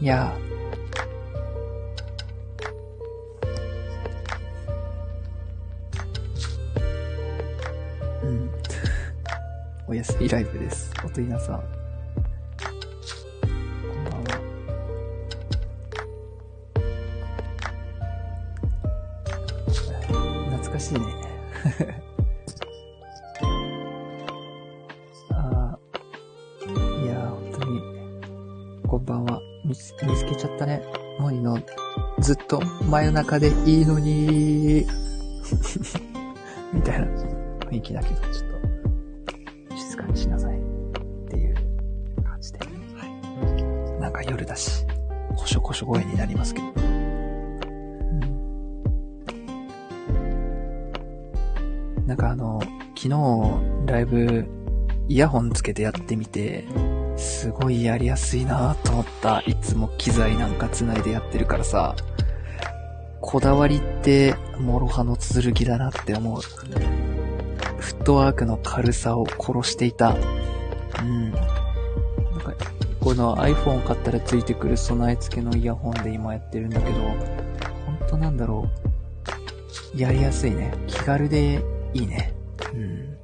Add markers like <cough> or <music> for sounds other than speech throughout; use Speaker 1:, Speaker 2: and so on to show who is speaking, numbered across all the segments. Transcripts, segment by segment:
Speaker 1: いやうん。<laughs> おやすみライブです。おといなさ。ん真夜中でいいのに <laughs> みたいな雰囲気だけど、ちょっと、静かにしなさい。っていう感じで。はい。なんか夜だし、こしょこしょ声になりますけど。うんなんかあの、昨日、ライブ、イヤホンつけてやってみて、すごいやりやすいなと思った。いつも機材なんか繋いでやってるからさ、こだわりって、諸刃の剣だなって思う。フットワークの軽さを殺していた。うん。なんか、この iPhone 買ったらついてくる備え付けのイヤホンで今やってるんだけど、ほんとなんだろう。やりやすいね。気軽でいいね。うん。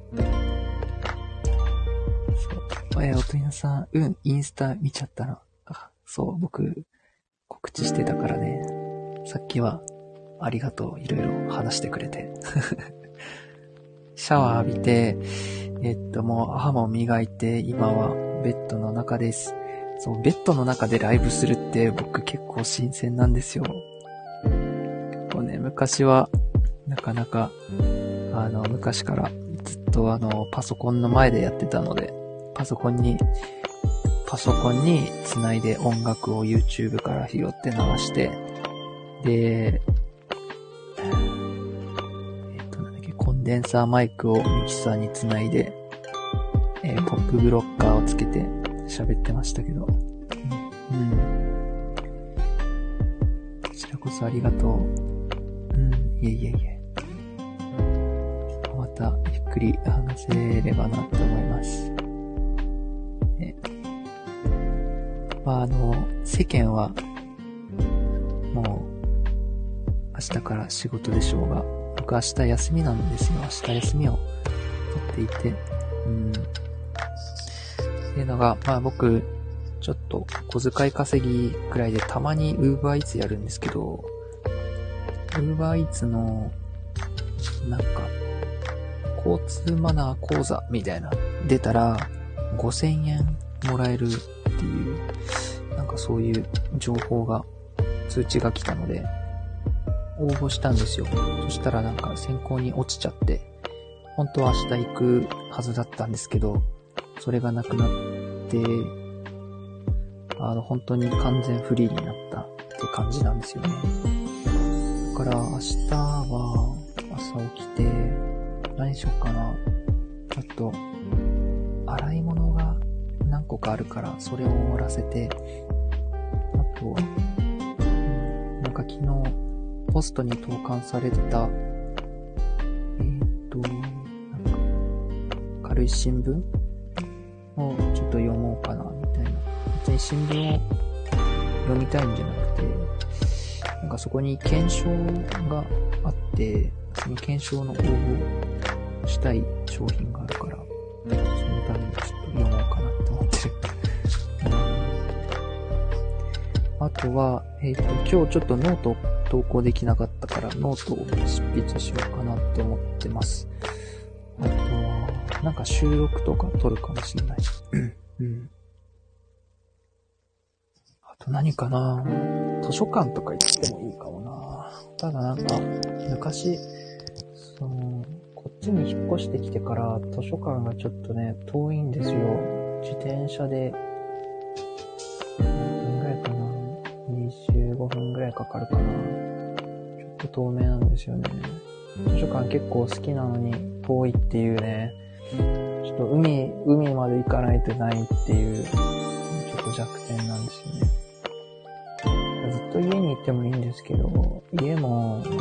Speaker 1: そう。え、おとりなさん、うん、インスタ見ちゃったの。あ、そう、僕、告知してたからね。さっきは、ありがとう。いろいろ話してくれて。シャワー浴びて、えっと、もう歯も磨いて、今はベッドの中です。そう、ベッドの中でライブするって僕結構新鮮なんですよ。結構ね、昔は、なかなか、あの、昔からずっとあの、パソコンの前でやってたので、パソコンに、パソコンに繋いで音楽を YouTube から拾って流して、で、デンサーマイクをミキサーに繋いで、えーポップブロッカーをつけて喋ってましたけど。うん。うんこちらこそありがとう。うん、いえいえいえ。また、ゆっくり話せればなって思います。ね。まあ、あの、世間は、もう、明日から仕事でしょうが、僕明日休みなんですよ。明日休みを取っていて、うん。っていうのが、まあ僕、ちょっと小遣い稼ぎくらいでたまに Uber Eats やるんですけど、Uber Eats の、なんか、交通マナー講座みたいな、出たら、5000円もらえるっていう、なんかそういう情報が、通知が来たので、応募したんですよ。そしたらなんか選考に落ちちゃって、本当は明日行くはずだったんですけど、それがなくなって、あの、本当に完全フリーになったって感じなんですよね。だから明日は朝起きて、何しよっかな。ちょっと、洗い物が何個かあるから、それを終わらせて、あとは、なんか昨日、ポストに投函された、えーっと、なんか、軽い新聞をちょっと読もうかな、みたいな。別に新聞を読みたいんじゃなくて、なんかそこに懸賞があって、その懸賞の応募したい商品があるから、そのためにちょっと読もうかなって思ってる。あとは、えっ、と、今日ちょっとノート投稿できなかったから、ノートを執筆しようかなって思ってます。あとは、なんか収録とか撮るかもしれない。うん。あと何かな図書館とか行ってもいいかもなただなんか、昔、その、こっちに引っ越してきてから図書館がちょっとね、遠いんですよ。自転車で、らいかかるかな。ちょっと遠めなんですよね。図書館結構好きなのに遠いっていうね、ちょっと海、海まで行かないとないっていう、ちょっと弱点なんですよね。ずっと家にいてもいいんですけど、家も、なんか、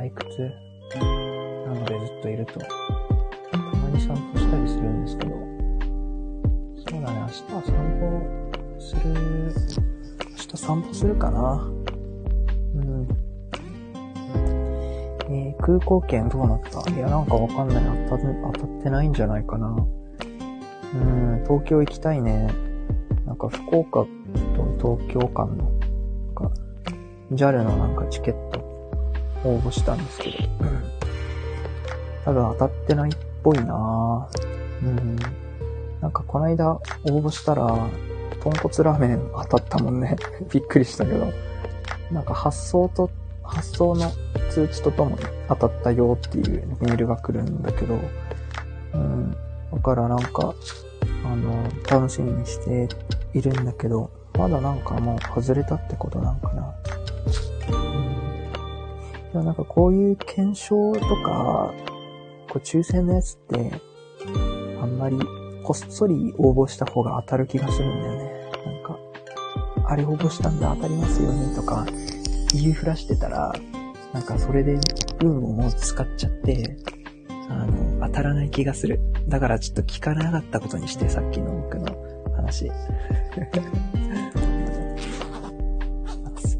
Speaker 1: 退屈？なのでずっといると、たまに散歩したりするんですけど、そうだね、明日は散歩する、明日散歩するかな。うん。えー、空港券どうなった？いや、なんかわかんない。当た当たってないんじゃないかな。うん、東京行きたいね。なんか福岡と東京間の、なんか、JAL のなんかチケット応募したんですけど、多分当たってないっぽいなうん。なんかこの間応募したら、豚骨ラーメン当たったもんね。<laughs> びっくりしたけど。なんか発送と、発送の通知とともに当たったよっていうメールが来るんだけど、うん。だからなんか、あの、楽しみにしているんだけど、まだなんかもう外れたってことなんかな。うん。でもなんかこういう検証とか、こう抽選のやつって、あんまりこっそり応募した方が当たる気がするんだよね。なんか、あれ応募したんだ当たりますよねとか言いふらしてたら、なんかそれで運をもう使っちゃって、あの、当たらない気がする。だからちょっと聞かなかったことにして、さっきの僕の話。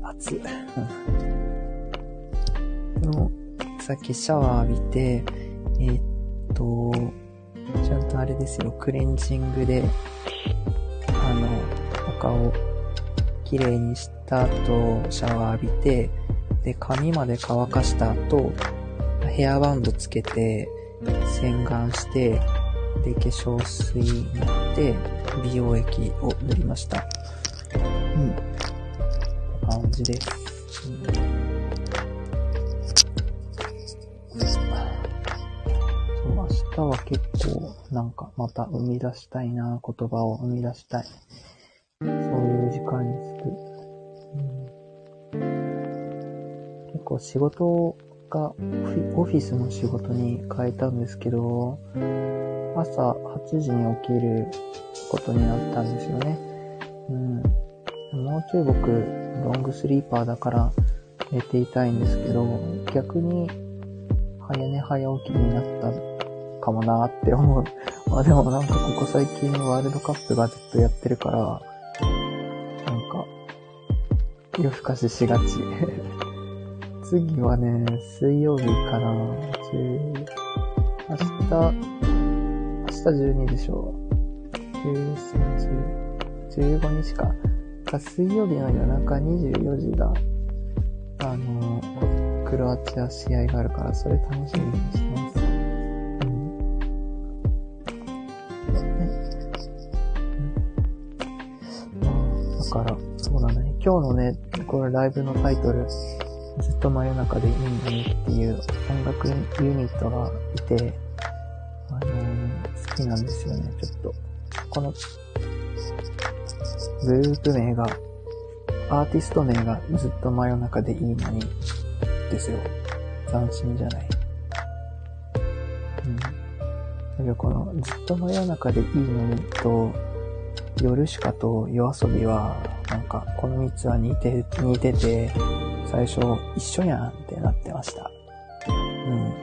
Speaker 1: 熱、熱。さっきシャワー浴びて、ですよ、クレンジングで、あの、お顔、綺麗にした後、シャワー浴びて、で、髪まで乾かした後、ヘアバンドつけて、洗顔して、で、化粧水塗って、美容液を塗りました。うん。って感じです。なんかまた生み出したいな、言葉を生み出したい。そういう時間にする。うん、結構仕事がオフィスの仕事に変えたんですけど、朝8時に起きることになったんですよね。うん。もうちょい僕、ロングスリーパーだから寝ていたいんですけど、逆に早寝早起きになったかもなって思う。<laughs> まあでもなんかここ最近ワールドカップがずっとやってるから、なんか、夜更かししがち。<laughs> 次はね、水曜日かな。10明日、明日12でしょ。13、10、15日か。か水曜日の夜中24時が、あの、クロアチア試合があるから、それ楽しみにして今日のね、これライブのタイトル、ずっと真夜中でいいのにっていう音楽ユニットがいて、あのー、好きなんですよね、ちょっと。この、グループ名が、アーティスト名がずっと真夜中でいいのに、ですよ。斬新じゃない。うん。だけどこの、ずっと真夜中でいいのにと、夜しかと夜遊びは、なんか、この3つは似て、似てて、最初一緒やんってなってました。うん。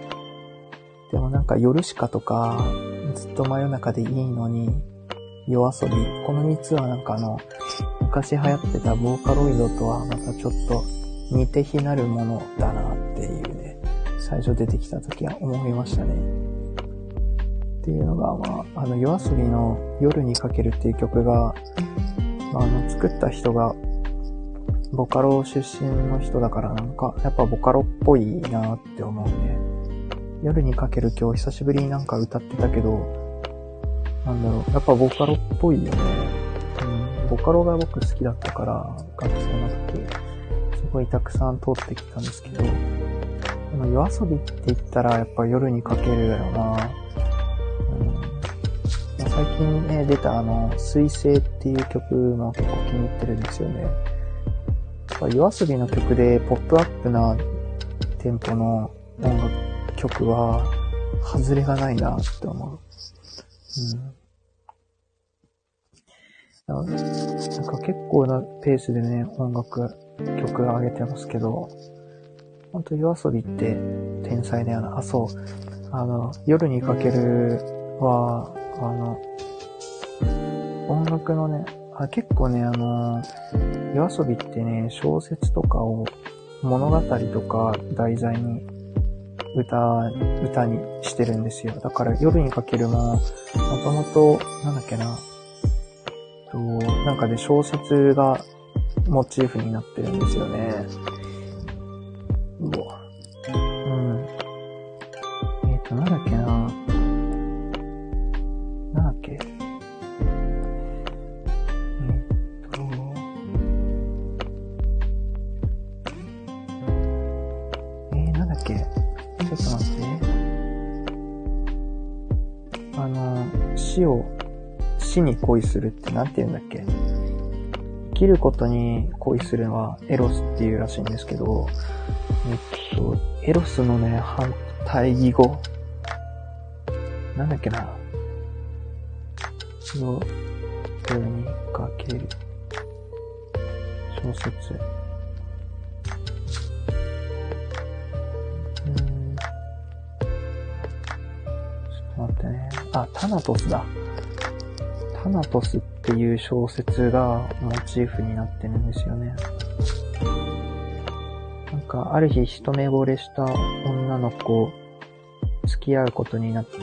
Speaker 1: でもなんか夜しかとか、ずっと真夜中でいいのに、夜遊び。この3つはなんかあの、昔流行ってたボーカロイドとはまたちょっと似て非なるものだなっていうね、最初出てきた時は思いましたね。っていうのが、まあ、あの、夜遊びの夜にかけるっていう曲が、あ、の、作った人が、ボカロ出身の人だからなんか、やっぱボカロっぽいなって思うね。夜にかける今日久しぶりになんか歌ってたけど、なんだろう、やっぱボカロっぽいよね。うん、ボカロが僕好きだったから、学生の時、すごいたくさん通ってきたんですけど、でも夜遊びって言ったらやっぱ夜にかけるだよな。最近ね、出たあの、水星っていう曲も結構気に入ってるんですよね。夜遊びの曲でポップアップなテンポの音楽曲は、外れがないなって思う。うん。なんか結構なペースでね、音楽、曲上げてますけど、ほんと夜遊びって天才だよな。あ、そう。あの、夜にかけるは、あの、音楽のね、あ結構ね、あの、夜遊びってね、小説とかを物語とか題材に歌、歌にしてるんですよ。だから夜にかけるも、もともと、なんだっけな、と、なんかで小説がモチーフになってるんですよね。恋するって何て言うんだっけ？生きることに恋するのはエロスっていうらしいんですけど、えっと、エロスのね、反対義語。なんだっけな。の、夜にかける。小説。うん。ちょっと待ってねあ、タナトスだ。タナトスっていう小説がモチーフになってるんですよね。なんか、ある日一目惚れした女の子、付き合うことになって、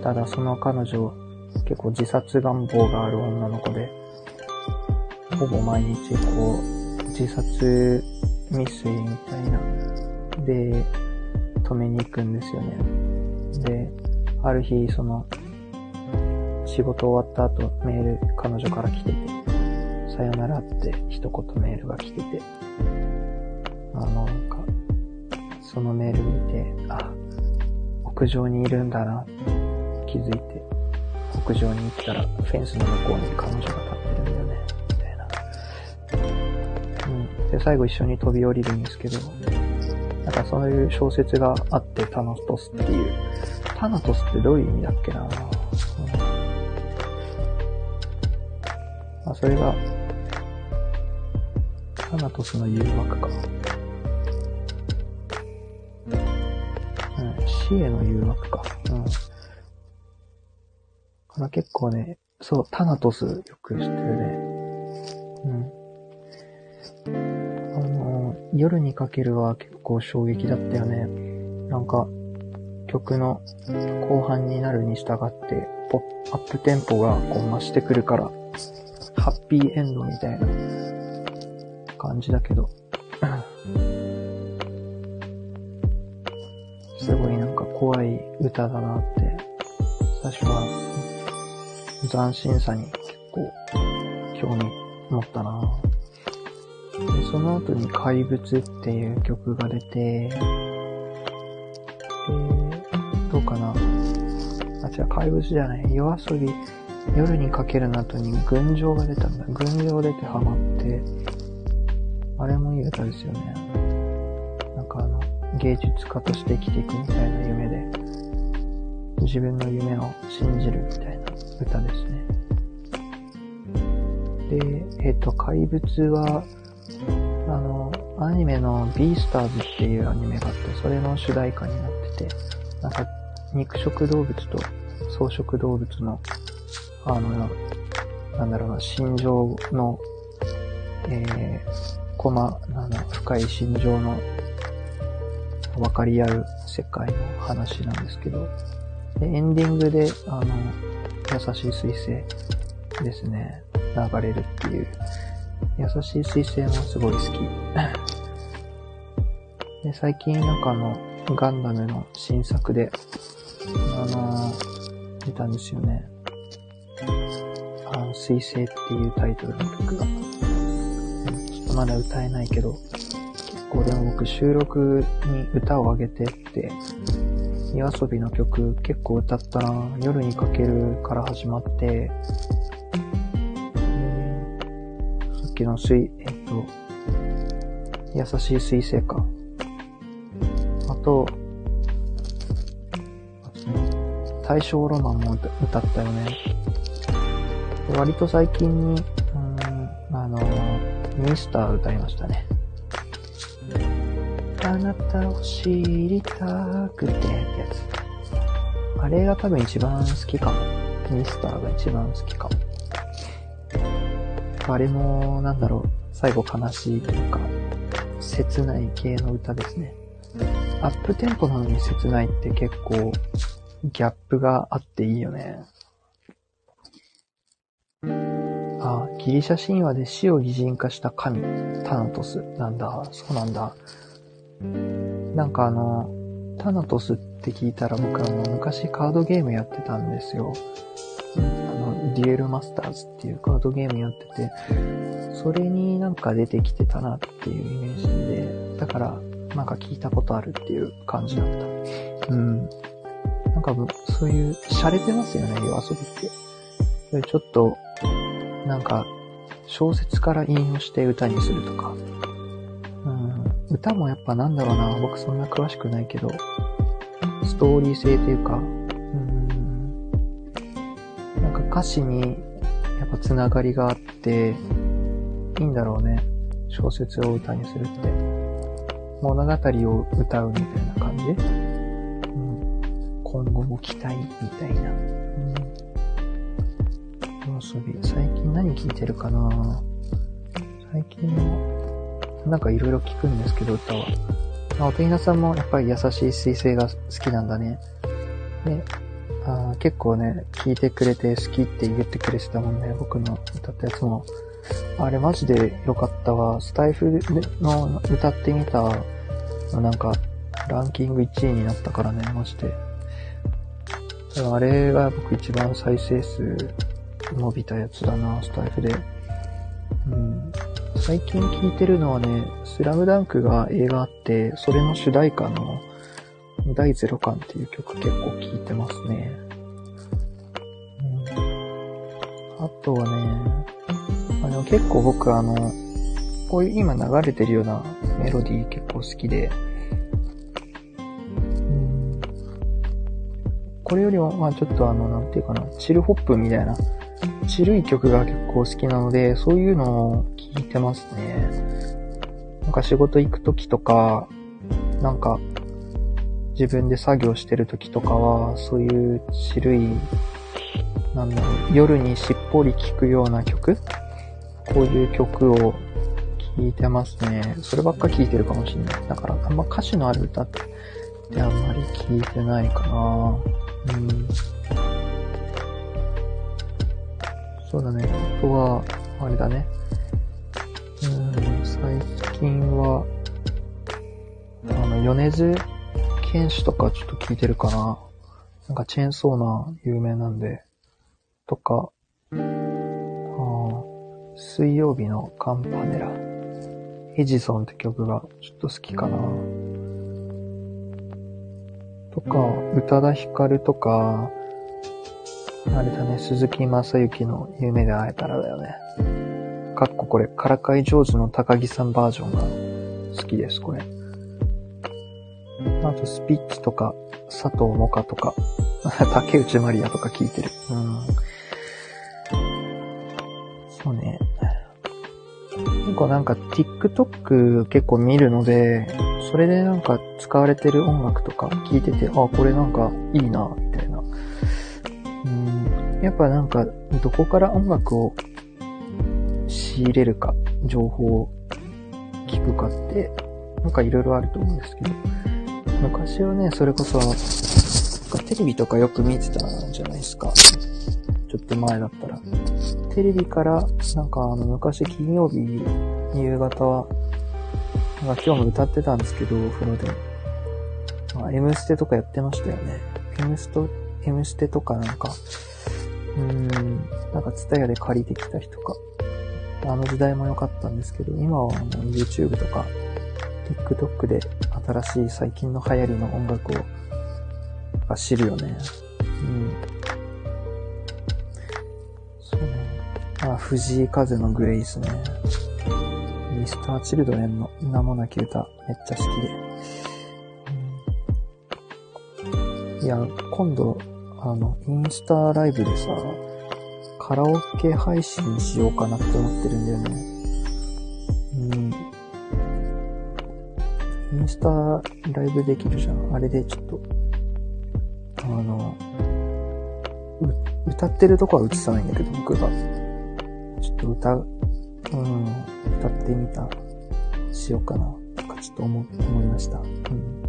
Speaker 1: ただその彼女、結構自殺願望がある女の子で、ほぼ毎日こう、自殺未遂みたいな、で、止めに行くんですよね。で、ある日、その、仕事終わった後メール彼女から来てて、さよならって一言メールが来てて、あの、なんか、そのメール見て、あ、屋上にいるんだなって気づいて、屋上に行ったらフェンスの向こうに彼女が立ってるんだよね、みたいな。うん。で、最後一緒に飛び降りるんですけど、なんかそういう小説があって、タナトスっていう。タナトスってどういう意味だっけなあ、それが、タナトスの誘惑か。うん、死への誘惑か。うん。これ結構ね、そう、タナトスよく知ってるね。うん。あの、夜にかけるは結構衝撃だったよね。なんか、曲の後半になるに従って、ポッアップテンポがこう増してくるから、ハッピーエンドみたいな感じだけど、<coughs> すごいなんか怖い歌だなって、最初は斬新さに結構興味持ったな。で、その後に怪物っていう曲が出て、えー、どうかな。あ、違う、怪物じゃない。夜遊び。夜にかけるの後に群青が出たんだ。群青出てハマって、あれもいい歌ですよね。なんかあの、芸術家として生きていくみたいな夢で、自分の夢を信じるみたいな歌ですね。で、えっ、ー、と、怪物は、あの、アニメのビースターズっていうアニメがあって、それの主題歌になってて、なんか、肉食動物と草食動物のあの、なんだろうな、心情の、えー、コマ、なんだ、深い心情の分かり合う世界の話なんですけど、でエンディングで、あの、優しい水星ですね、流れるっていう、優しい水星もすごい好き。で、最近なんかあの、ガンダムの新作で、あの出たんですよね。あの、水星っていうタイトルの曲が、ちょっとまだ歌えないけど、結構でも僕収録に歌をあげてって、夜遊びの曲結構歌ったな夜にかけるから始まって、さっきの水、えっと、優しい水星か。あと、大正ロマンも歌ったよね。割と最近に、うん、あの、ミスター歌いましたね。あなたを知りたくてってやつ。あれが多分一番好きかも。ミスターが一番好きかも。あれも、なんだろう、最後悲しいというか、切ない系の歌ですね。アップテンポなのに切ないって結構、ギャップがあっていいよね。あ、ギリシャ神話で死を擬人化した神、タナトス。なんだ、そうなんだ。なんかあの、タナトスって聞いたら僕あの、昔カードゲームやってたんですよ。あの、デュエルマスターズっていうカードゲームやってて、それになんか出てきてたなっていうイメージで、だから、なんか聞いたことあるっていう感じだった。うん。なんか、そういう、洒落てますよね、夜遊びって。ちょっと、なんか、小説から引用して歌にするとか。うん。歌もやっぱなんだろうな、僕そんな詳しくないけど、ストーリー性というか、うん。なんか歌詞に、やっぱつながりがあって、いいんだろうね。小説を歌にするって。物語を歌うみたいな感じ、うん、今後も期待みたいな。遊び。最近何聞いてるかな？最近も、なんかいろいろ聞くんですけど、歌は。あ、おとひなさんもやっぱり優しい彗星が好きなんだね。で、あ結構ね、聞いてくれて好きって言ってくれてたもんね。僕の歌ったやつも。あれマジで良かったわ。スタイフの歌ってみた、なんか、ランキング1位になったからね、マジで。あれが僕一番再生数伸びたやつだな、スタイフで。うん。最近聴いてるのはね、スラムダンクが映画あって、それの主題歌の第ゼロ感っていう曲結構聴いてますね。うん、あとはね、あの結構僕あの、こういう今流れてるようなメロディー結構好きで、これよりは、まあちょっとあの、なんていうかな、チルホップみたいな、チルい曲が結構好きなので、そういうのを聴いてますね。なんか仕事行くときとか、なんか、自分で作業してるときとかは、そういうチルい、なんだろう、夜にしっぽり聴くような曲？こういう曲を聴いてますね。そればっか聴いてるかもしれない。だから、あんま歌詞のある歌ってあんまり聴いてないかなうん。そうだね。あとは、あれだね。うん、最近は、あの、米津玄師とかちょっと聞いてるかな。なんかチェーンソーナー有名なんで、とか、あ水曜日のカンパネラ、エジソンって曲がちょっと好きかな。とか、宇多田ヒカルとか、あれだね、鈴木正幸の夢で会えたらだよね。かっここれ、からかい上手の高木さんバージョンが好きです、これ。あと、スピッツとか、佐藤萌歌とか、<laughs> 竹内まりやとか聞いてる。うん。そうね。結構なんか TikTok 結構見るので、それでなんか使われてる音楽とか聞いてて、あ、これなんかいいな、やっぱなんか、どこから音楽を仕入れるか、情報を聞くかって、なんかいろいろあると思うんですけど、昔はね、それこそ、テレビとかよく見てたじゃないですか。ちょっと前だったら。テレビから、なんかあの、昔金曜日、夕方は、なんか今日も歌ってたんですけど、お風呂で。まあ、M ステとかやってましたよね。M スト、M ステとかなんか、うん、なんかツタヤで借りてきた人か。あの時代も良かったんですけど、今はもう YouTube とか TikTok で新しい最近の流行りの音楽を知るよね。うん。そうね。あ、藤井風のグレイスね。ミスターチルドレンの名もなき歌、めっちゃ好きで。いや、今度、あの、インスタライブでさ、カラオケ配信しようかなって思ってるんだよね。うん。インスタライブできるじゃん。あれでちょっと、あの、歌ってるとこは映さないんだけど、僕が。ちょっと歌、うん、歌ってみた、しようかな、とかちょっと思、思いました。うん。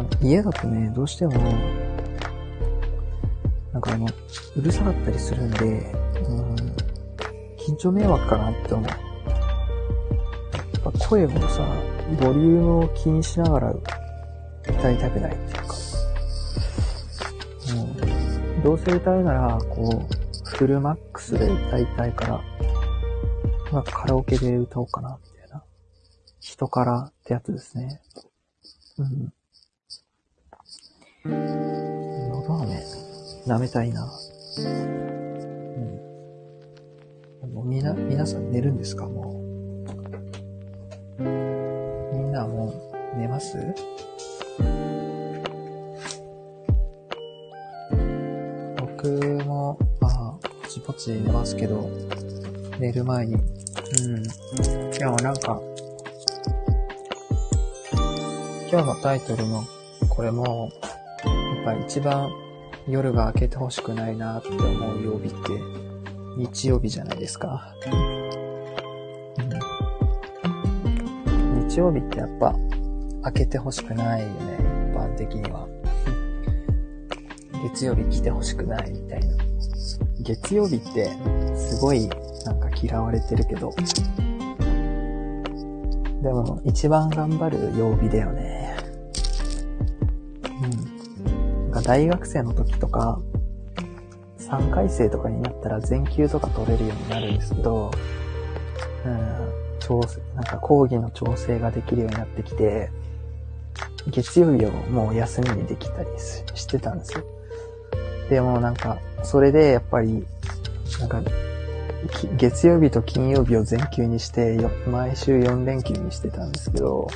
Speaker 1: あ、家だとね、どうしても、なんかあの、うるさかったりするんで、うん、緊張迷惑かなって思う。やっぱ声をさ、ボリュームを気にしながら歌いたくないっていうか、うん、どうせ歌うなら、こう、フルマックスで歌いたいから、まあ、カラオケで歌おうかな、みたいな。人からってやつですね。うん。喉飴、舐めたいな。うん。もうみな、皆さん寝るんですか？もう。みんなもう寝ます？僕も、まあ、ポチポチ寝ますけど、寝る前に。うん。でもなんか、今日のタイトルのこれも、ぱ一番夜が明けてほしくないなって思う曜日って、日曜日じゃないですか。うん、日曜日ってやっぱ、明けてほしくないよね、一般的には。月曜日来てほしくないみたいな。月曜日ってすごいなんか嫌われてるけど、でも一番頑張る曜日だよね。大学生の時とか、3回生とかになったら全休とか取れるようになるんですけど、うん、調整、なんか講義の調整ができるようになってきて、月曜日をもう休みにできたりしてたんですよ。でもなんか、それでやっぱり、なんか、月曜日と金曜日を全休にして、毎週4連休にしてたんですけど、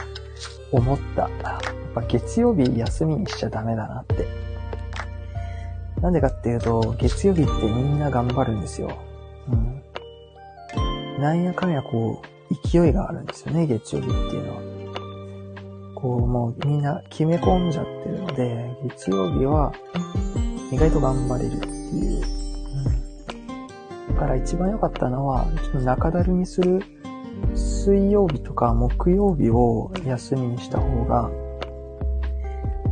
Speaker 1: 思った。やっぱ月曜日休みにしちゃダメだなって。なんでかっていうと、月曜日ってみんな頑張るんですよ。うん。なんやかんやこう、勢いがあるんですよね、月曜日っていうのは。こう、もうみんな決め込んじゃってるので、月曜日は意外と頑張れるっていう。うん。だから一番良かったのは、ちょっと中だるみする水曜日とか木曜日を休みにした方が、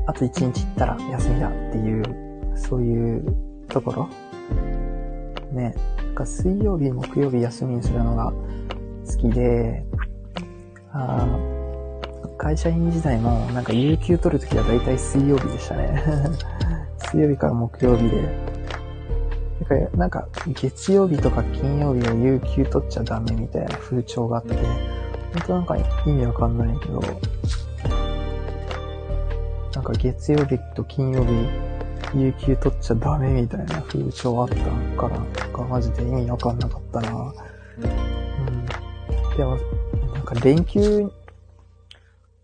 Speaker 1: あと一日行ったら休みだっていう、そういうところ？ね。なんか水曜日、木曜日休みにするのが好きで、あ会社員時代もなんか有給取るときは大体水曜日でしたね。<laughs> 水曜日から木曜日で。だかなんか月曜日とか金曜日を有給取っちゃダメみたいな風潮があって、本当なんか意味わかんないけど、なんか月曜日と金曜日有給取っちゃダメみたいな風潮あったから、なんかマジで意味わかんなかったな。うん。でも、なんか連休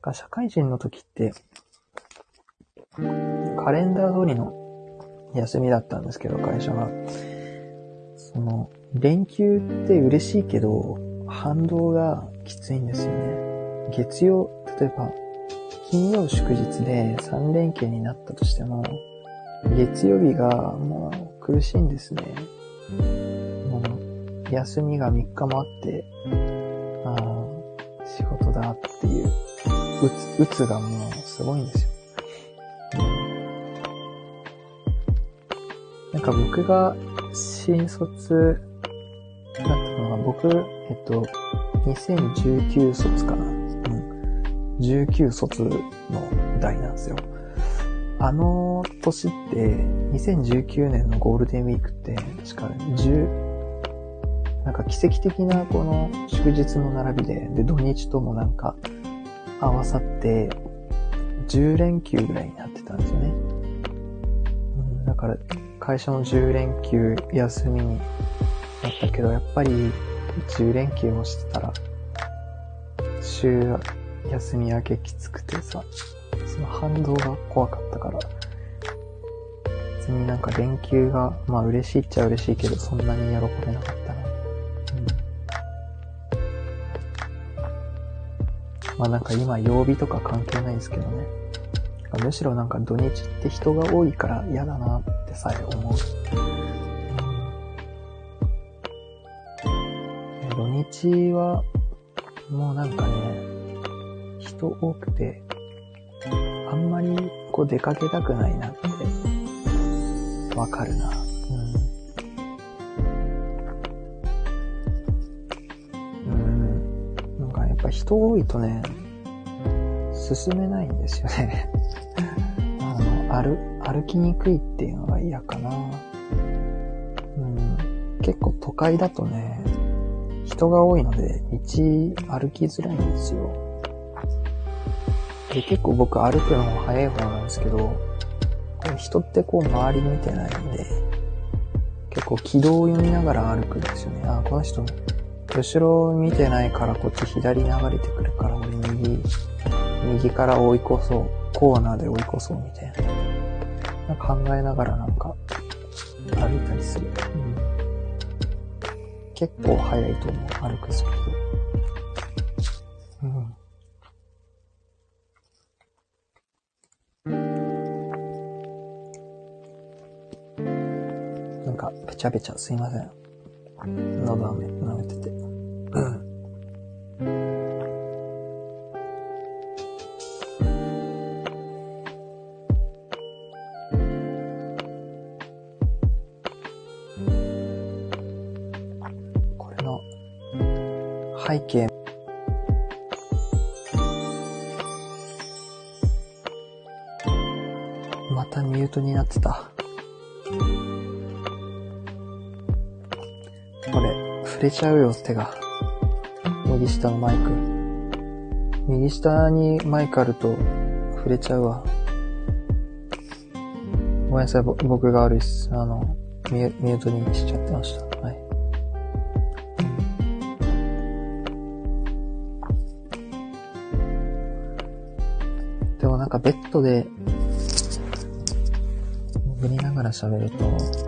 Speaker 1: が社会人の時って、カレンダー通りの休みだったんですけど、会社が。その、連休って嬉しいけど、反動がきついんですよね。月曜、例えば、金曜祝日で3連休になったとしても、月曜日がもう苦しいんですね。もう、休みが3日もあって、ああ、仕事だっていう、うつ、うつがもうすごいんですよ。なんか僕が新卒だったのは、僕、えっと、2019卒かな。うん。19卒の代なんですよ。あの年って、2019年のゴールデンウィークって、確か10、なんか奇跡的なこの祝日の並びで、で、土日ともなんか合わさって、10連休ぐらいになってたんですよね。うん、だから、会社の10連休休みになったけど、やっぱり10連休もしてたら、週休み明けきつくてさ、その反動が怖かったから、別になんか連休が、まあ嬉しいっちゃ嬉しいけど、そんなに喜べなかったな。うん。まあなんか今曜日とか関係ないんですけどね。むしろなんか土日って人が多いから嫌だなってさえ思う。土日は、もうなんかね、人多くて、あんまりこう出かけたくないなって、わかるな。うん。うん。なんかやっぱ人多いとね、進めないんですよね <laughs> あの、歩、歩きにくいっていうのが嫌かな。うん。結構都会だとね、人が多いので、道歩きづらいんですよ。で、結構僕歩くのも早い方なんですけど、人ってこう周り見てないんで、結構軌道を読みながら歩くんですよね。あ、この人、後ろ見てないからこっち左流れてくるから俺右、右から追い越そう。コーナーで追い越そうみたいな。考えながらなんか歩いたりする。うん結構速いと思う、歩くスピード。べちゃうすいません。喉飴舐めてて。ちゃうよ、手が。右下のマイク。右下にマイクあると、触れちゃうわ。ごめんなさい、僕が悪いっす。あの、ミュートにしちゃってました。はい。でもなんかベッドで、潜りながら喋ると、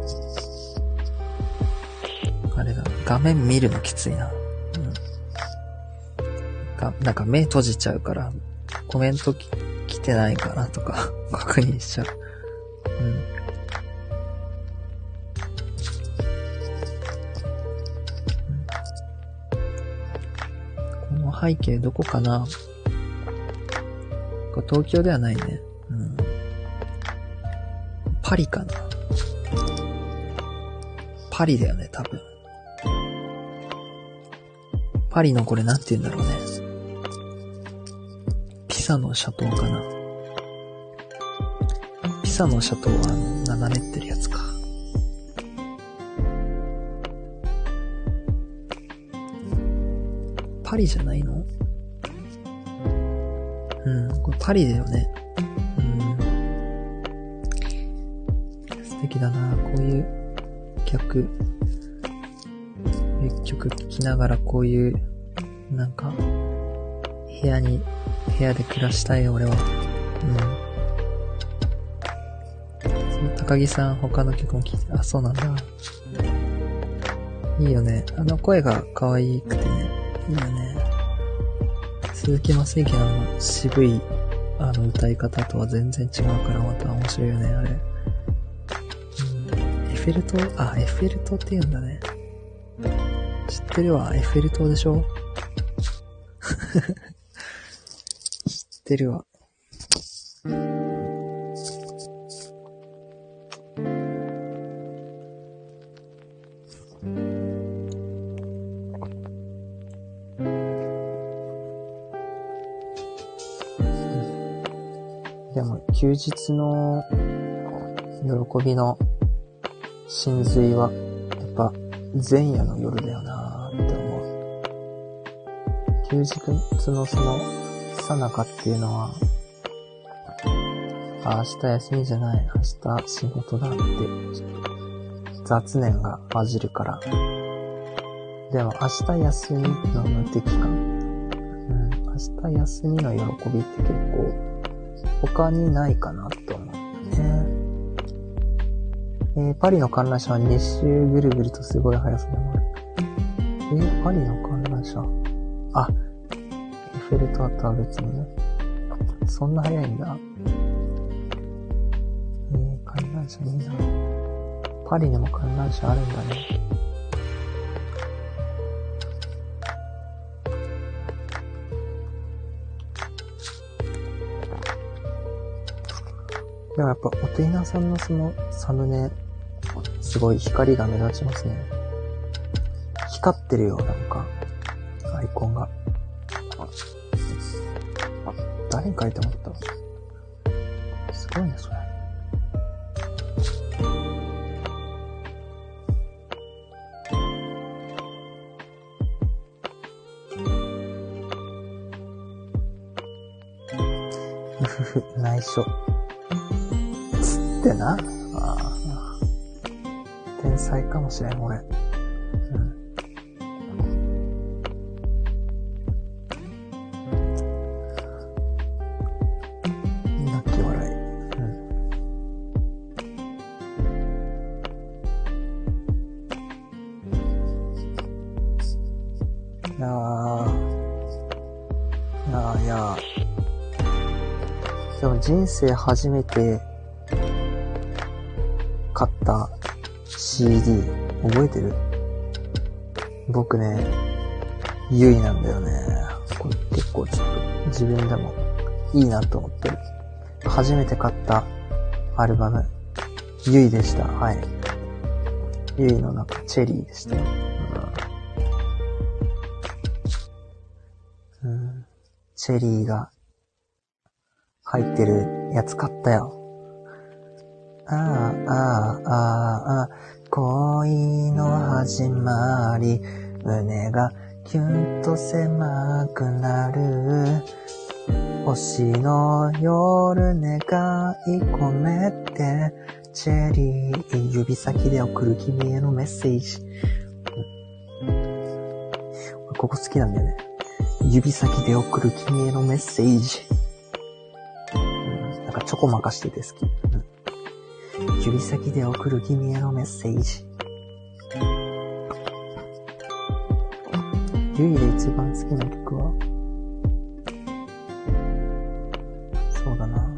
Speaker 1: 画面見るのきついな。うん。が、なんか目閉じちゃうから、コメント来てないかなとか <laughs> 確認しちゃう。うん。この背景どこかな？こ東京ではないね。うん。パリかな。パリだよね、多分。パリのこれなんて言うんだろうね。ピサの斜塔かな。ピサの斜塔はあの、斜めってるやつか。パリじゃないの？うん、これパリだよね。うん。素敵だなこういう曲、曲聴きながらこういう、なんか、部屋に、部屋で暮らしたい俺は。うん。その高木さん他の曲も聴いて、あ、そうなんだ。いいよね。あの声が可愛くてね。いいよね。鈴木正幸の渋いあの歌い方とは全然違うからまた面白いよね、あれ。エッフェル塔あ、エッフェル塔って言うんだね。ってるわ、エッフェル塔でしょ？知ってるわ。でも休日の喜びの真髄は、やっぱ前夜の夜だよなーって思う。休日のその、さなかっていうのは、あ、明日休みじゃない、明日仕事だって、雑念が混じるから。でも明日休みの無敵感。うん、明日休みの喜びって結構、他にないかなと思うね。えー、パリの観覧車は2周ぐるぐるとすごい速さで回る。えー、パリの観覧車あ、フェル塔とは別に。そんな速いんだ。えー、観覧車いいな。パリにも観覧車あるんだね。でもやっぱ、お手稲さんのそのサムネ、すごい光が目立ちますね。光ってるよ、なんか、誰に書いてもらったすごいね、それ。ふふふ、内緒。つってな。ああ。天才かもしれん、俺。生初めて買った CD 覚えてる？僕ね、ゆいなんだよね。これ結構ちょっと自分でもいいなと思ってる。初めて買ったアルバム、ゆいでした。はい。ゆいの中、チェリーでした。うん、チェリーが入ってるやつ買ったよ。ああ、ああ、ああ、恋の始まり、胸がキュンと狭くなる。星の夜願い込めて、チェリー、指先で送る君へのメッセージ。ここ好きなんだよね。指先で送る君へのメッセージ。うんなんかチョコまかしてて好き。うん指先で送る君へのメッセージ。ゆいで一番好きな曲は？そうだな。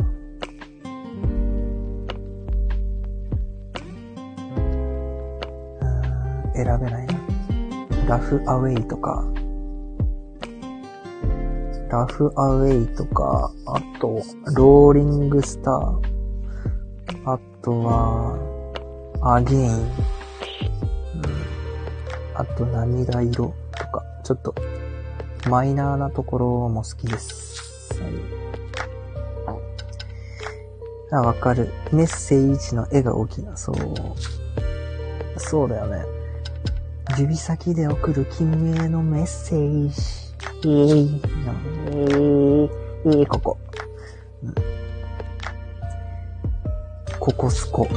Speaker 1: うん、選べないな。ラフアウェイとか、ラフアウェイとか、あと、ローリングスター、あとは、アゲイン、うん、あと涙色とか、ちょっと、マイナーなところも好きです。はいあ、わかる。メッセージの絵が大きな、そう。そうだよね。指先で送る君へのメッセージ。えー、えー、えー、ここ。ここすこ。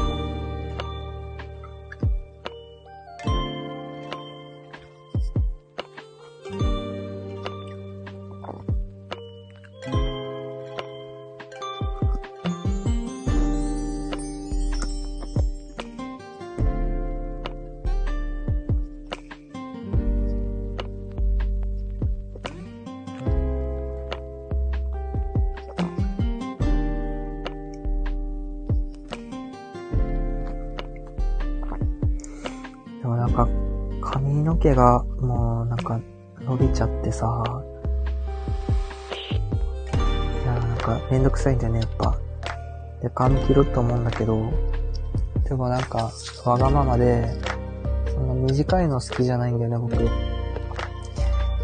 Speaker 1: なんか、髪の毛がもうなんか伸びちゃってさ、いやなんかめんどくさいんだよね、やっぱ。で、髪切ろうと思うんだけど、でもなんか、わがままで、そんな短いの好きじゃないんだよね、僕。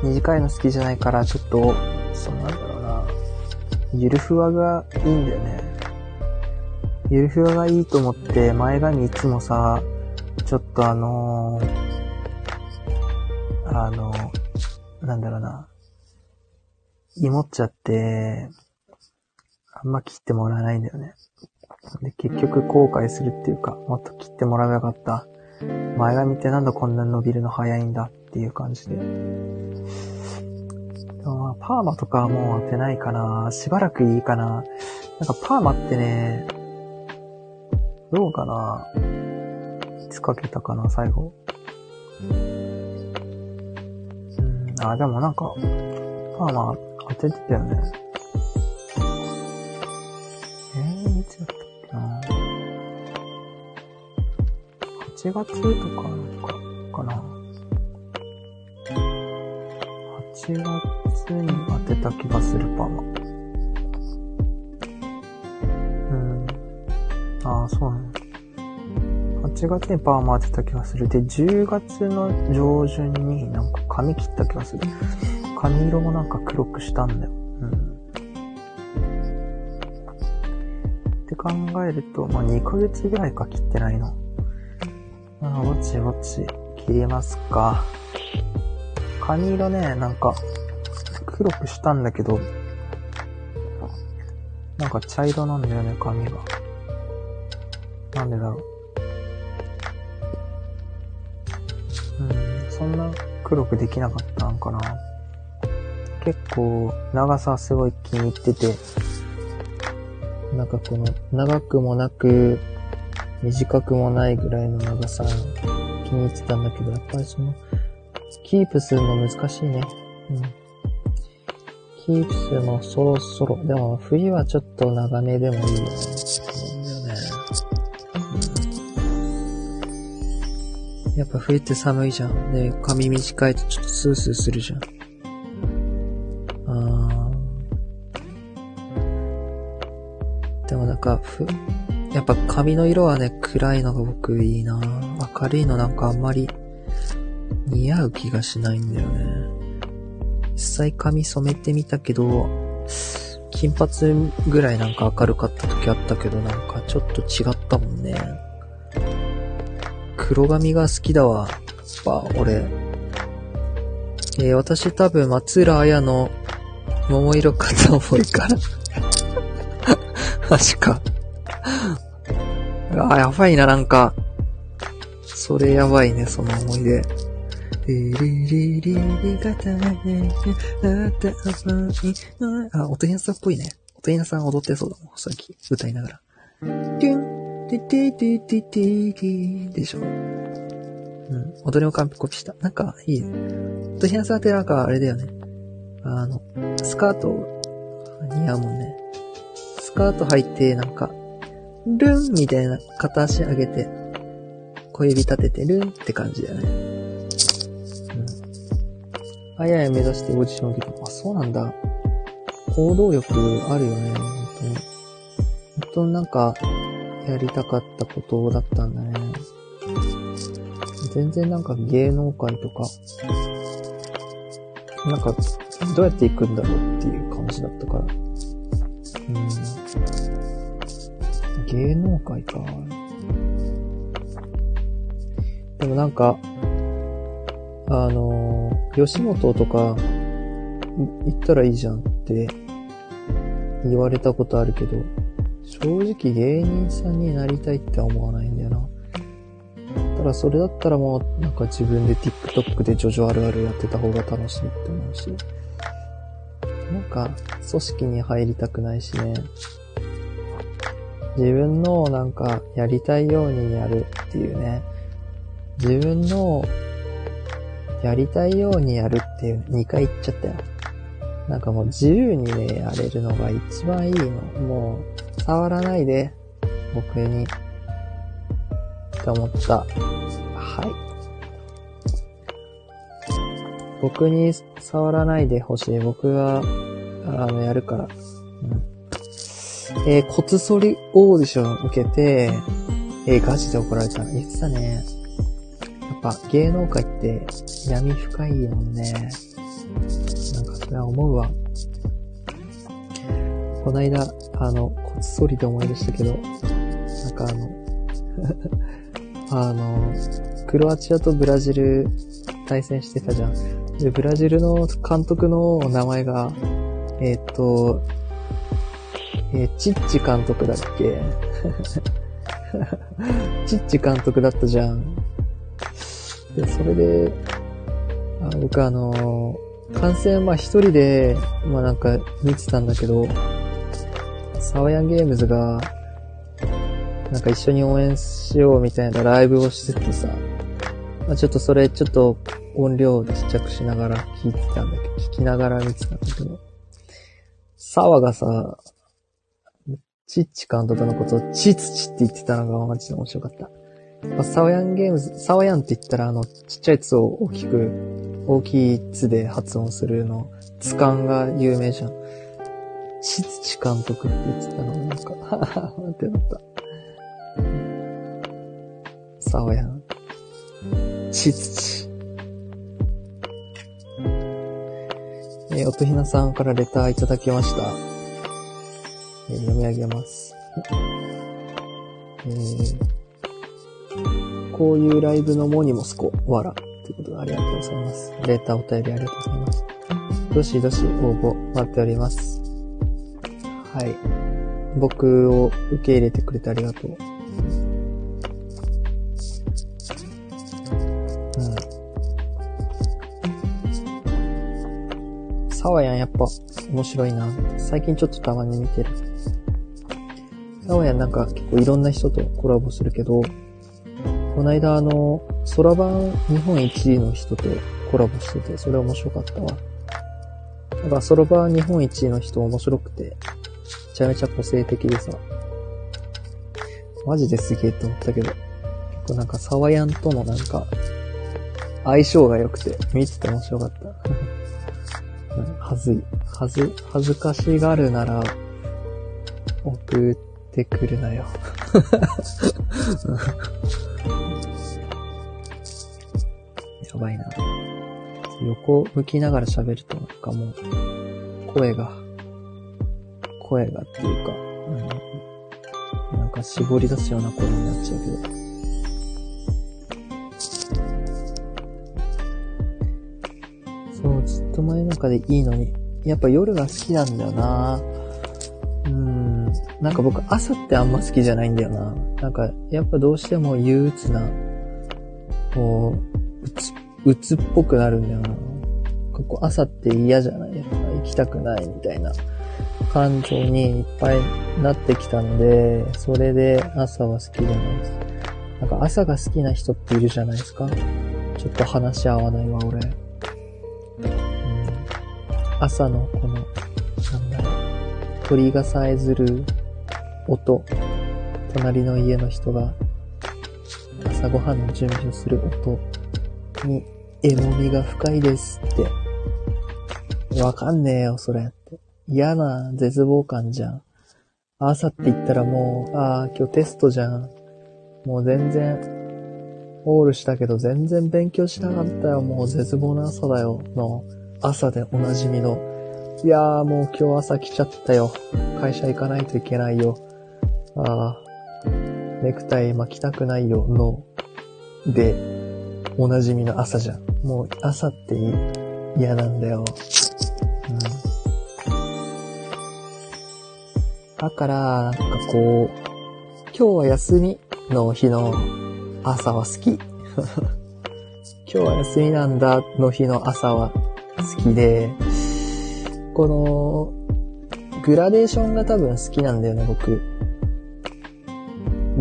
Speaker 1: 短いの好きじゃないから、ちょっと、そうなんだろうな。ゆるふわがいいんだよね。ゆるふわがいいと思って、前髪いつもさ、ちょっとあのーあの、なんだろうな。芋っちゃって、あんま切ってもらえないんだよね。で、結局後悔するっていうか、もっと切ってもらえばよかった。前髪ってなんだこんなに伸びるの早いんだっていう感じで。でもまあ、パーマとかはもう当てないかな。しばらくいいかな。なんかパーマってね、どうかないつかけたかな、最後。うん、あ、でもなんか、パーマ当ててたよね。えー、いつだったっけな8月とかなんか、かな。8月に当てた気がする、パーマ。うん。ああ、そうね。8月にパーマ当てた気がする。で、10月の上旬になんか髪切った気がする。髪色もなんか黒くしたんだよ。うん。って考えると、まあ、2ヶ月ぐらいか切ってないの。あ、ぼちぼち切りますか。髪色ね、なんか、黒くしたんだけど、なんか茶色なんだよね、髪が。なんでだろう。うん、そんな黒くできなかったんかな。結構、長さすごい気に入ってて、なんかこの、長くもなく、短くもないぐらいの長さ、気に入ってたんだけど、やっぱりその、キープするの難しいね。うん。キープするのそろそろ。でも、冬はちょっと長めでもいいよね。やっぱ冬って寒いじゃん。で、髪短いとちょっとスースーするじゃん。あー。でもなんか、ふ、やっぱ髪の色はね、暗いのが僕いいな明るいのなんかあんまり似合う気がしないんだよね。実際髪染めてみたけど、金髪ぐらいなんか明るかった時あったけど、なんかちょっと違ったもんね。黒髪が好きだわ。やっぱ、俺。えー、私多分松浦綾の桃色片思いからマジか。あ、やばいな、なんか。それやばいね、その思い出。リリリリあった甘いあ、音変さんっぽいね。音変さん踊ってそうだもん、さっき。歌いながら。リン、テテテテテテでしょ。うん。踊りを完璧した。なんか、いいね。音変さんってなんか、あれだよね。あの、スカート似合うもんね。スカート履いて、なんか、ルンみたいな片足上げて、小指立ててルンって感じだよね。うんあやや目指してオーディションを受けた。あ、そうなんだ。行動力あるよね、本当に。本当になんか、やりたかったことだったんだね。全然なんか芸能界とか、なんか、どうやって行くんだろうっていう感じだったから。うん。芸能界か。でもなんか、あのー、吉本とか、行ったらいいじゃんって言われたことあるけど、正直芸人さんになりたいって思わないんだよな。ただそれだったらもうなんか自分で TikTok でジョジョあるあるやってた方が楽しいって思うし。なんか組織に入りたくないしね。自分のなんかやりたいようにやるっていうね。自分のやりたいようにやるっていう、2回言っちゃったよ。なんかもう自由にね、やれるのが一番いいの。もう、触らないで、僕に。って思った。はい。僕に触らないでほしい。僕が、あの、やるから。うん。えー、骨反りオーディション受けて、えー、ガチで怒られた。言ってたね。やっぱ芸能界って闇深いもんね。なんかそれは思うわ。こないだ、あの、こっそりで思い出したけど、なんかあの <laughs> あの、クロアチアとブラジル対戦してたじゃん。で、ブラジルの監督の名前が、えっ、と、えー、チッチ監督だっけ？<laughs> チッチ監督だったじゃん。で、それで、あ僕あの、観戦まあ一人で、まあなんか見てたんだけど、サワヤンゲームズが、なんか一緒に応援しようみたいなライブをしててさ、まあちょっとそれちょっと音量ちっちゃくしながら聞いてたんだけど、聞きながら見てたんだけど、サワがさ、チッチ監督のことをチツチって言ってたのがマジで面白かった。まあ、サワヤンゲームズ、サワヤンって言ったらあの、ちっちゃい「つ」を大きく、大きい「つ」で発音するの、図鑑が有名じゃん。しつち監督って言ってたの、なんか、はははってなった。サワヤン。しつち。えー、おとひなさんからレターいただきました。えー、読み上げます。えーこういうライブのモニモスコ、わら。ということでありがとうございます。レーターお便りありがとうございます。どしどし応募待っております。はい。僕を受け入れてくれてありがとう。うん。サワヤンやっぱ面白いな。最近ちょっとたまに見てる。サワヤンなんか結構いろんな人とコラボするけど、この間あの、空版日本一の人とコラボしてて、それ面白かったわ。なんか空版日本一の人面白くて、ちゃめちゃ個性的でさ、マジですげえって思ったけど、結構なんかサワヤンとのなんか、相性が良くて、見てて面白かった。<laughs> はずい。はず、恥ずかしがるなら、送ってくるなよ。<laughs> やばいな。横向きながら喋るとなんかもう、声が、声がっていうか、うん、なんか絞り出すような声になっちゃうけど。そう、ずっと真夜中でいいのに。やっぱ夜が好きなんだよなうん。なんか僕朝ってあんま好きじゃないんだよな。なんか、やっぱどうしても憂鬱な、こう、うつ鬱っぽくなるんだよな。ここ朝って嫌じゃない？ですか。行きたくないみたいな感情にいっぱいなってきたので、それで朝は好きじゃないです。なんか朝が好きな人っているじゃないですか。ちょっと話し合わないわ、俺。うん、朝のこの、なんだろう、鳥がさえずる音、隣の家の人が朝ごはんの準備をする音、に、えもみが深いですって。わかんねえよ、それって。嫌な絶望感じゃん。朝って言ったらもう、ああ、今日テストじゃん。もう全然、オールしたけど全然勉強しなかったよ。もう絶望な朝だよ。の、朝でおなじみの。いやーもう今日朝来ちゃったよ。会社行かないといけないよ。ああ、ネクタイ巻きたくないよ。の、で、おなじみの朝じゃん。もう朝って嫌なんだよ。だから、なんかこう、今日は休みの日の朝は好き。<laughs> 今日は休みなんだの日の朝は好きで、この、グラデーションが多分好きなんだよね、僕。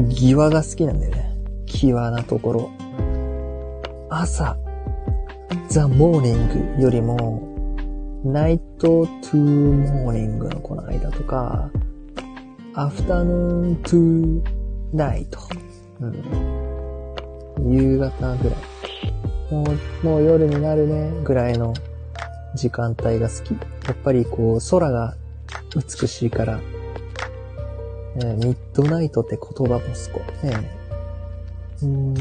Speaker 1: 際が好きなんだよね。際なところ。朝、ザ・モーニングよりも、night to morning のこの間とか、 afternoon to night。うん。夕方ぐらい。もう、もう夜になるね、ぐらいの時間帯が好き。やっぱりこう、空が美しいから、ね、ミッドナイトって言葉もすごいね、うん、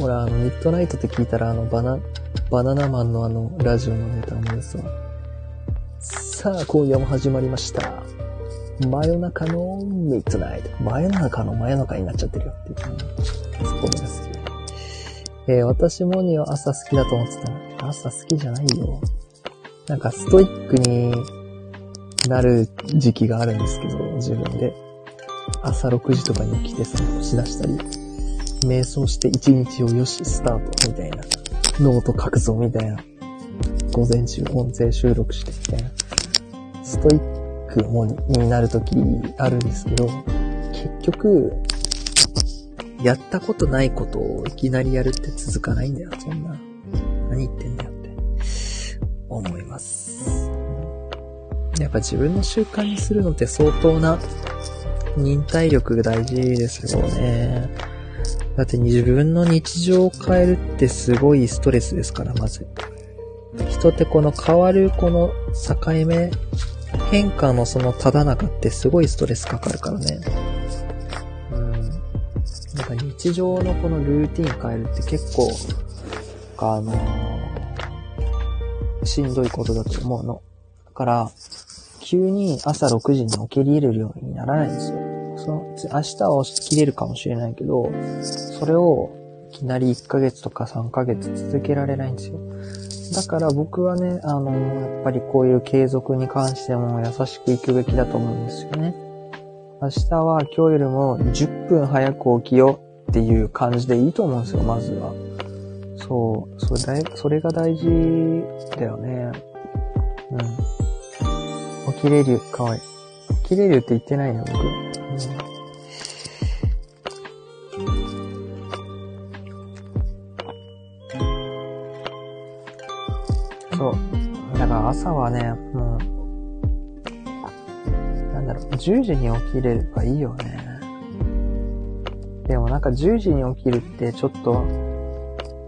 Speaker 1: 俺あの、ミッドナイトって聞いたらあの、バナ、バナナマンのあの、ラジオのネタ思いですわ。さあ、今夜も始まりました。真夜中のミッドナイト。真夜中の真夜中になっちゃってるよっていう、ね、ツッコミが好き。えー、私もには朝好きだと思ってた。朝好きじゃないよ。なんかストイックになる時期があるんですけど、自分で。朝6時とかに起きて散歩しだしたり。瞑想して一日をよし、スタートみたいな。ノート書くぞみたいな。午前中音声収録してみたいな。ストイックもになるときあるんですけど、結局、やったことないことをいきなりやるって続かないんだよ、そんな。何言ってんだよって、思います。やっぱ自分の習慣にするのって相当な忍耐力が大事ですよね。だって自分の日常を変えるってすごいストレスですから、まず。人ってこの変わるこの境目、変化のそのただ中ってすごいストレスかかるからね。うん。なんか日常のこのルーティン変えるって結構、あのー、しんどいことだと思うの。だから、急に朝6時に起きれるようにならないんですよ。その、明日は起きれるかもしれないけど、それをいきなり1ヶ月とか3ヶ月続けられないんですよ。だから僕はね、あの、やっぱりこういう継続に関しても優しくいくべきだと思うんですよね。明日は今日よりも10分早く起きようっていう感じでいいと思うんですよ、まずは。そう、それだそれが大事だよね。うん。起きれる、かわいい。起きれるって言ってないよ、僕。朝はね、もう、なんだろう、10時に起きればいいよね。でもなんか10時に起きるってちょっと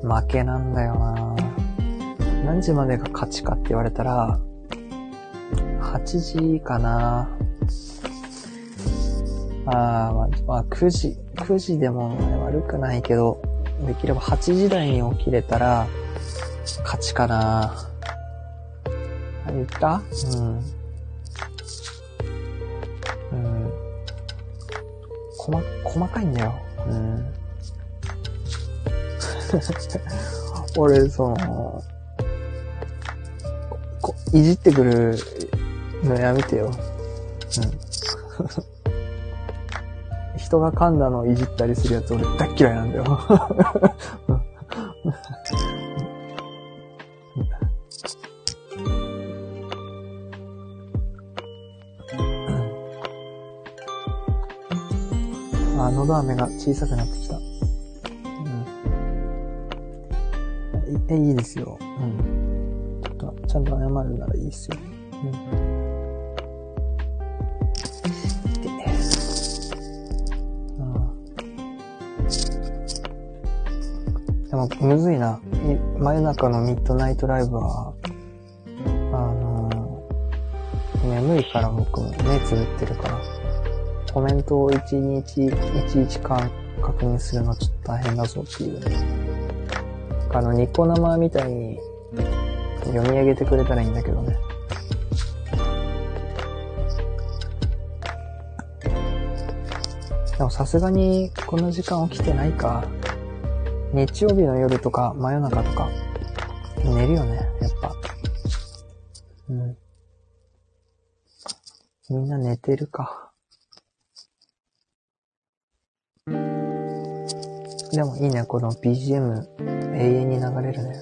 Speaker 1: 負けなんだよな。何時までが勝ちかって言われたら、8時かな。あー、まあ、まあ、9時、9時でも、ね、悪くないけど、できれば8時台に起きれたら、勝ちかな。あ、言った？うん。うん。細、細かいんだよ。うん。<laughs> 俺、その、こ、いじってくるのやめてよ。うん。<laughs> 人が噛んだのをいじったりするやつ俺大嫌いなんだよ。ど飴が小さくなってきた。うん。え、いいですよ。うん。ちょっと、ちゃんと謝るならいいですよ。うん。でもむずいな。真夜中のミッドナイトライブは、あのー、眠いから僕も目つぶってるから、コメントを一日、一日間確認するのはちょっと大変だぞっていう。あの、ニコ生みたいに読み上げてくれたらいいんだけどね。でもさすがにこの時間起きてないか。日曜日の夜とか真夜中とか、寝るよね、やっぱ。うん。みんな寝てるか。でもいいね、この BGM 永遠に流れるね。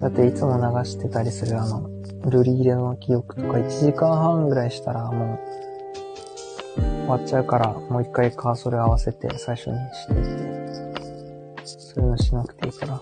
Speaker 1: だっていつも流してたりするあの、ルリ入れの記憶とか1時間半ぐらいしたらもう終わっちゃうからもう一回カーソル合わせて最初にしていて。そういうのしなくていいから。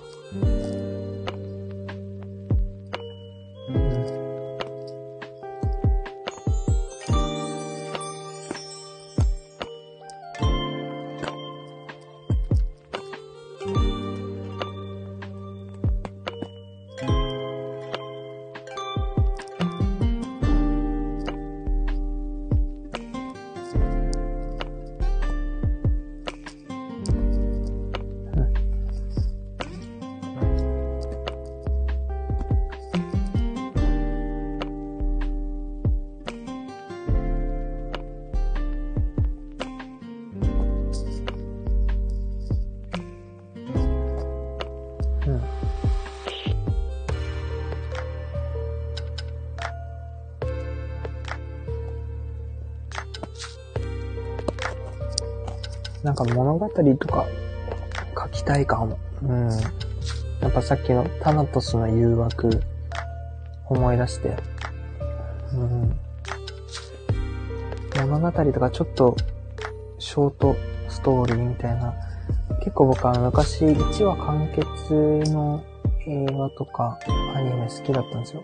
Speaker 1: なんか物語とか書きたいかも。うん。やっぱさっきのタナトスの誘惑思い出して。うん。物語とかちょっとショートストーリーみたいな。結構僕は昔1話完結の映画とかアニメ好きだったんですよ。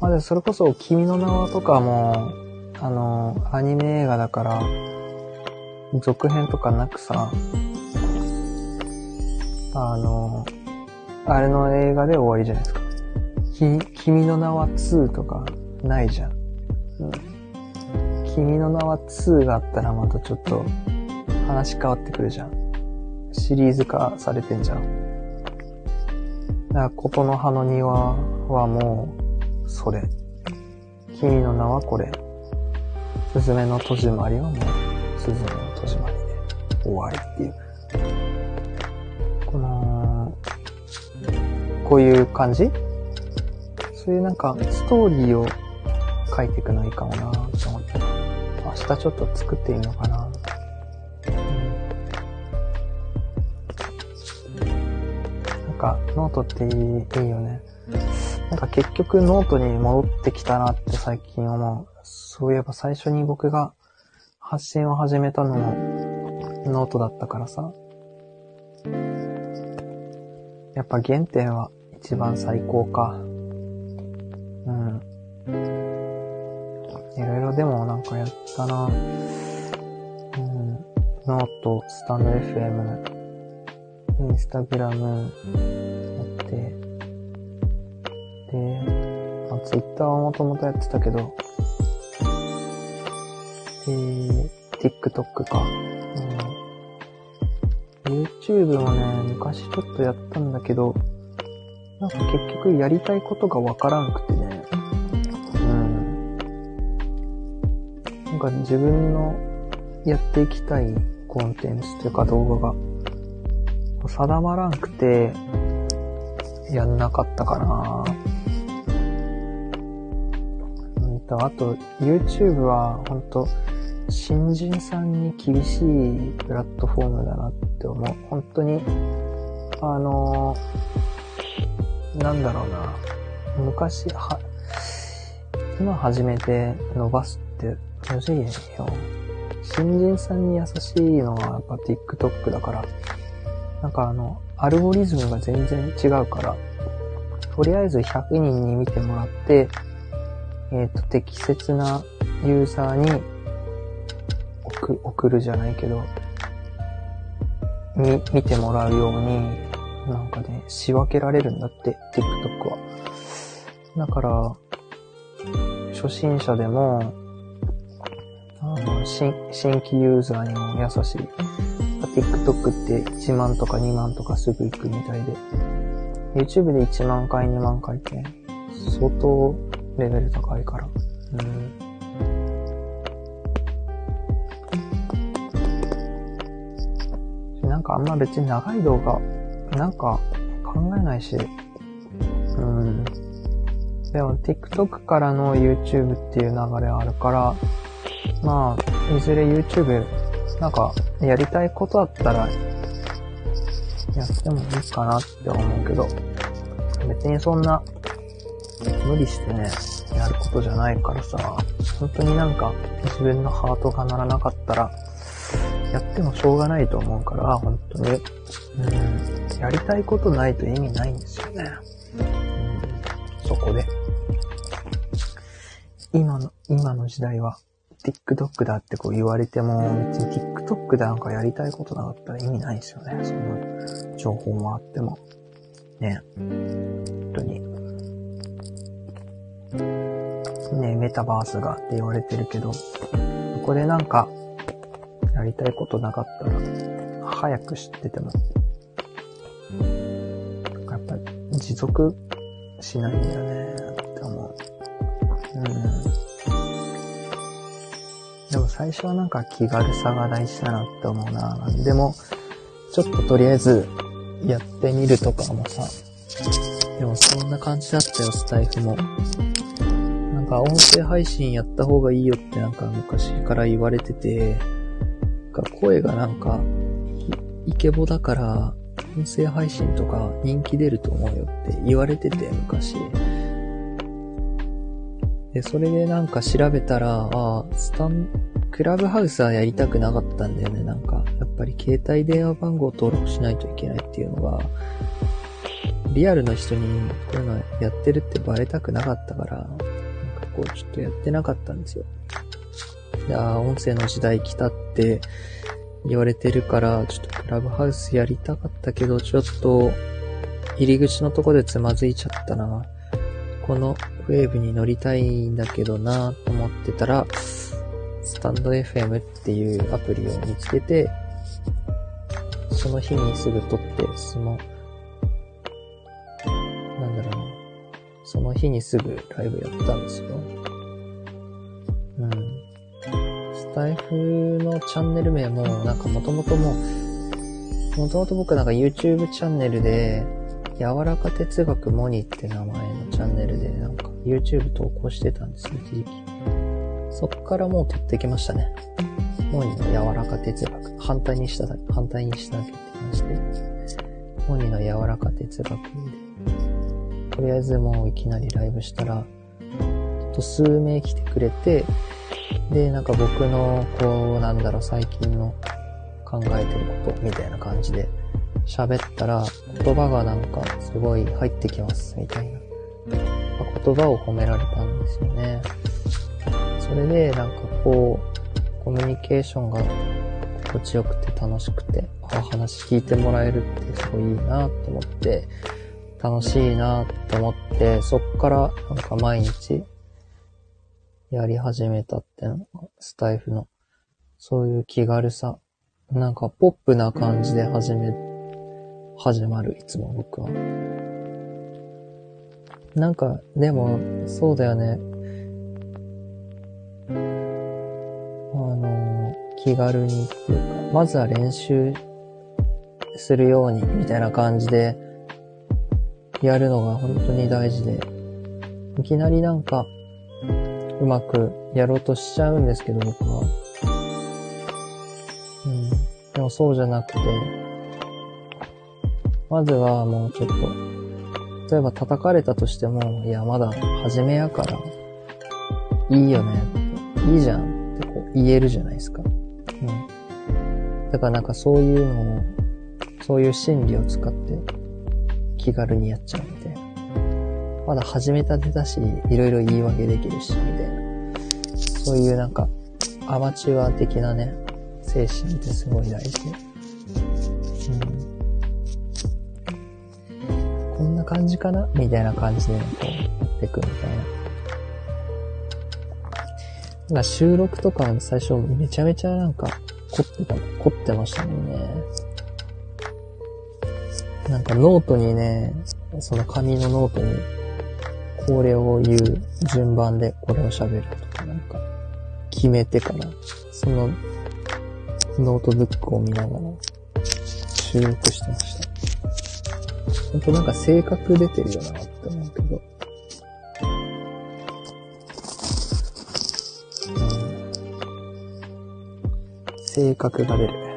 Speaker 1: まあでそれこそ君の名はとかも、あの、アニメ映画だから、続編とかなくさ、あの、あれの映画で終わりじゃないですか。き、君の名は2とかないじゃん。うん。君の名は2があったらまたちょっと話変わってくるじゃん。シリーズ化されてんじゃん。だから、琴の葉の庭はもう、それ。君の名はこれ。すずめの戸締まりはもう、すずめ終わりっていう。この、こういう感じ？そういうなんか、ストーリーを書いていくのいいかもなと思って。明日ちょっと作ってみようかな。なんか、ノートっていいいいよね。なんか結局ノートに戻ってきたなって最近思う。そういえば最初に僕が発信を始めたのもノートだったからさ。やっぱ原点は一番最高か。うん。いろいろでもなんかやったな。うん。ノート、スタンド FM、インスタグラムやって、で、あ、ツイッターはもともとやってたけど、で、TikTok か。うん、YouTube もね、昔ちょっとやったんだけど、なんか結局やりたいことがわからんくてね。うん。なんか自分のやっていきたいコンテンツというか動画が定まらんくて、やんなかったかなうんと、あと、YouTube は、ほんと、新人さんに厳しいプラットフォームだなって思う。本当に、あのー、なんだろうな。昔、は、今始めて伸ばすってむずいよ。新人さんに優しいのはやっぱ TikTok だから、なんかあの、アルゴリズムが全然違うから、とりあえず100人に見てもらって、えっ、ー、と、適切なユーザーに送送るじゃないけど、み、見てもらうように、なんかね、仕分けられるんだって、TikTok は。だから、初心者でも、新、新規ユーザーにも優しい。TikTok って1万とか2万とかすぐ行くみたいで、YouTube で1万回2万回って相当レベル高いから。うん。かあんま別に長い動画、なんか考えないし、うん。でも TikTok からの YouTube っていう流れあるから、まあ、いずれ YouTube なんか、やりたいことあったら、やってもいいかなって思うけど、別にそんな、無理してね、やることじゃないからさ、本当になんか、自分のハートが鳴らなかったら、やってもしょうがないと思うから、本当に、うん、やりたいことないと意味ないんですよね。うん、そこで。今の、今の時代は、TikTok だってこう言われても、別に TikTok でなんかやりたいことなかったら意味ないですよね。そんな情報もあっても。ね。本当に。ね、メタバースがって言われてるけど、ここでなんか、やりたいことなかったら、早く知ってても、やっぱり持続しないんだよねって思う。うん。でも最初はなんか気軽さが大事だなって思うな。でも、ちょっととりあえずやってみるとかもさ、でもそんな感じだったよ、スタイフも。なんか音声配信やった方がいいよってなんか昔から言われてて、か声がなんか、イケボだから、音声配信とか人気出ると思うよって言われてて、昔。で、それでなんか調べたら、ああ、スタン、クラブハウスはやりたくなかったんだよね。なんか、やっぱり携帯電話番号登録しないといけないっていうのが、リアルの人にこういうのやってるってバレたくなかったから、なんかこうちょっとやってなかったんですよ。いや音声の時代来たって言われてるから、ちょっとクラブハウスやりたかったけど、ちょっと、入り口のとこでつまずいちゃったな。このウェーブに乗りたいんだけどなと思ってたら、スタンド FM っていうアプリを見つけて、その日にすぐ撮って、その、なんだろうな。その日にすぐライブやったんですよ。うん。タイフのチャンネル名も、なんかもともとも、もともと僕なんか YouTube チャンネルで、柔らか哲学モニって名前のチャンネルで、なんか YouTube 投稿してたんですよ、一時期。そっからもう撮ってきましたね。モニの柔らか哲学。反対にしただけ、反対にしただけって話で。モニの柔らか哲学で。とりあえずもういきなりライブしたら、ちょっと数名来てくれて、で、なんか僕の、こう、なんだろう、最近の考えてることみたいな感じで喋ったら、言葉がなんかすごい入ってきます、みたいな。言葉を褒められたんですよね。それで、なんかこう、コミュニケーションが心地よくて楽しくて、あ話聞いてもらえるってすごいいいなと思って、楽しいなと思って、そっからなんか毎日やり始めたってのがスタイフの、そういう気軽さ。なんかポップな感じで始め、始まる、いつも僕は。なんか、でも、そうだよね。あの、気軽にっていうか、まずは練習するように、みたいな感じで、やるのが本当に大事で、いきなりなんか、うまくやろうとしちゃうんですけど、僕は。うん。でもそうじゃなくて、まずはもうちょっと、例えば叩かれたとしても、いや、まだ初めやから、いいよね、いいじゃんってこう言えるじゃないですか。うん。だからなんかそういうのを、そういう心理を使って気軽にやっちゃう。まだ始めたてだし、いろいろ言い訳できるし、みたいな。そういうなんか、アマチュア的なね、精神ってすごい大事。うん。こんな感じかな？みたいな感じで、こう、やってくみたいな。なんか収録とか最初めちゃめちゃなんか凝ってた、凝ってましたもんね。なんかノートにね、その紙のノートにこれを言う順番でこれを喋るとかなんか決めてから、そのノートブックを見ながら収録してました。ほんとなんか性格出てるよなって思うけど。性格が出る。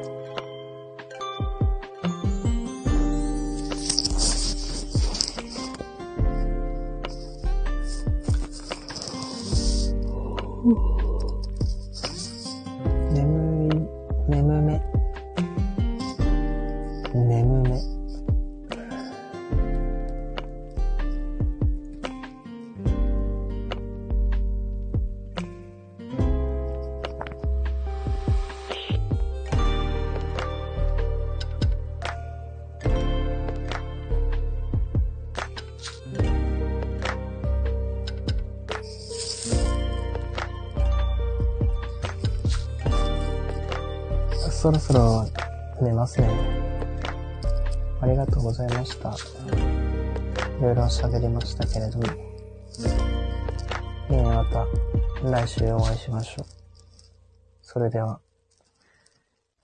Speaker 1: では、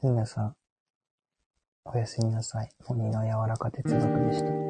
Speaker 1: 皆さん、おやすみなさい。鬼の柔らか哲学でした。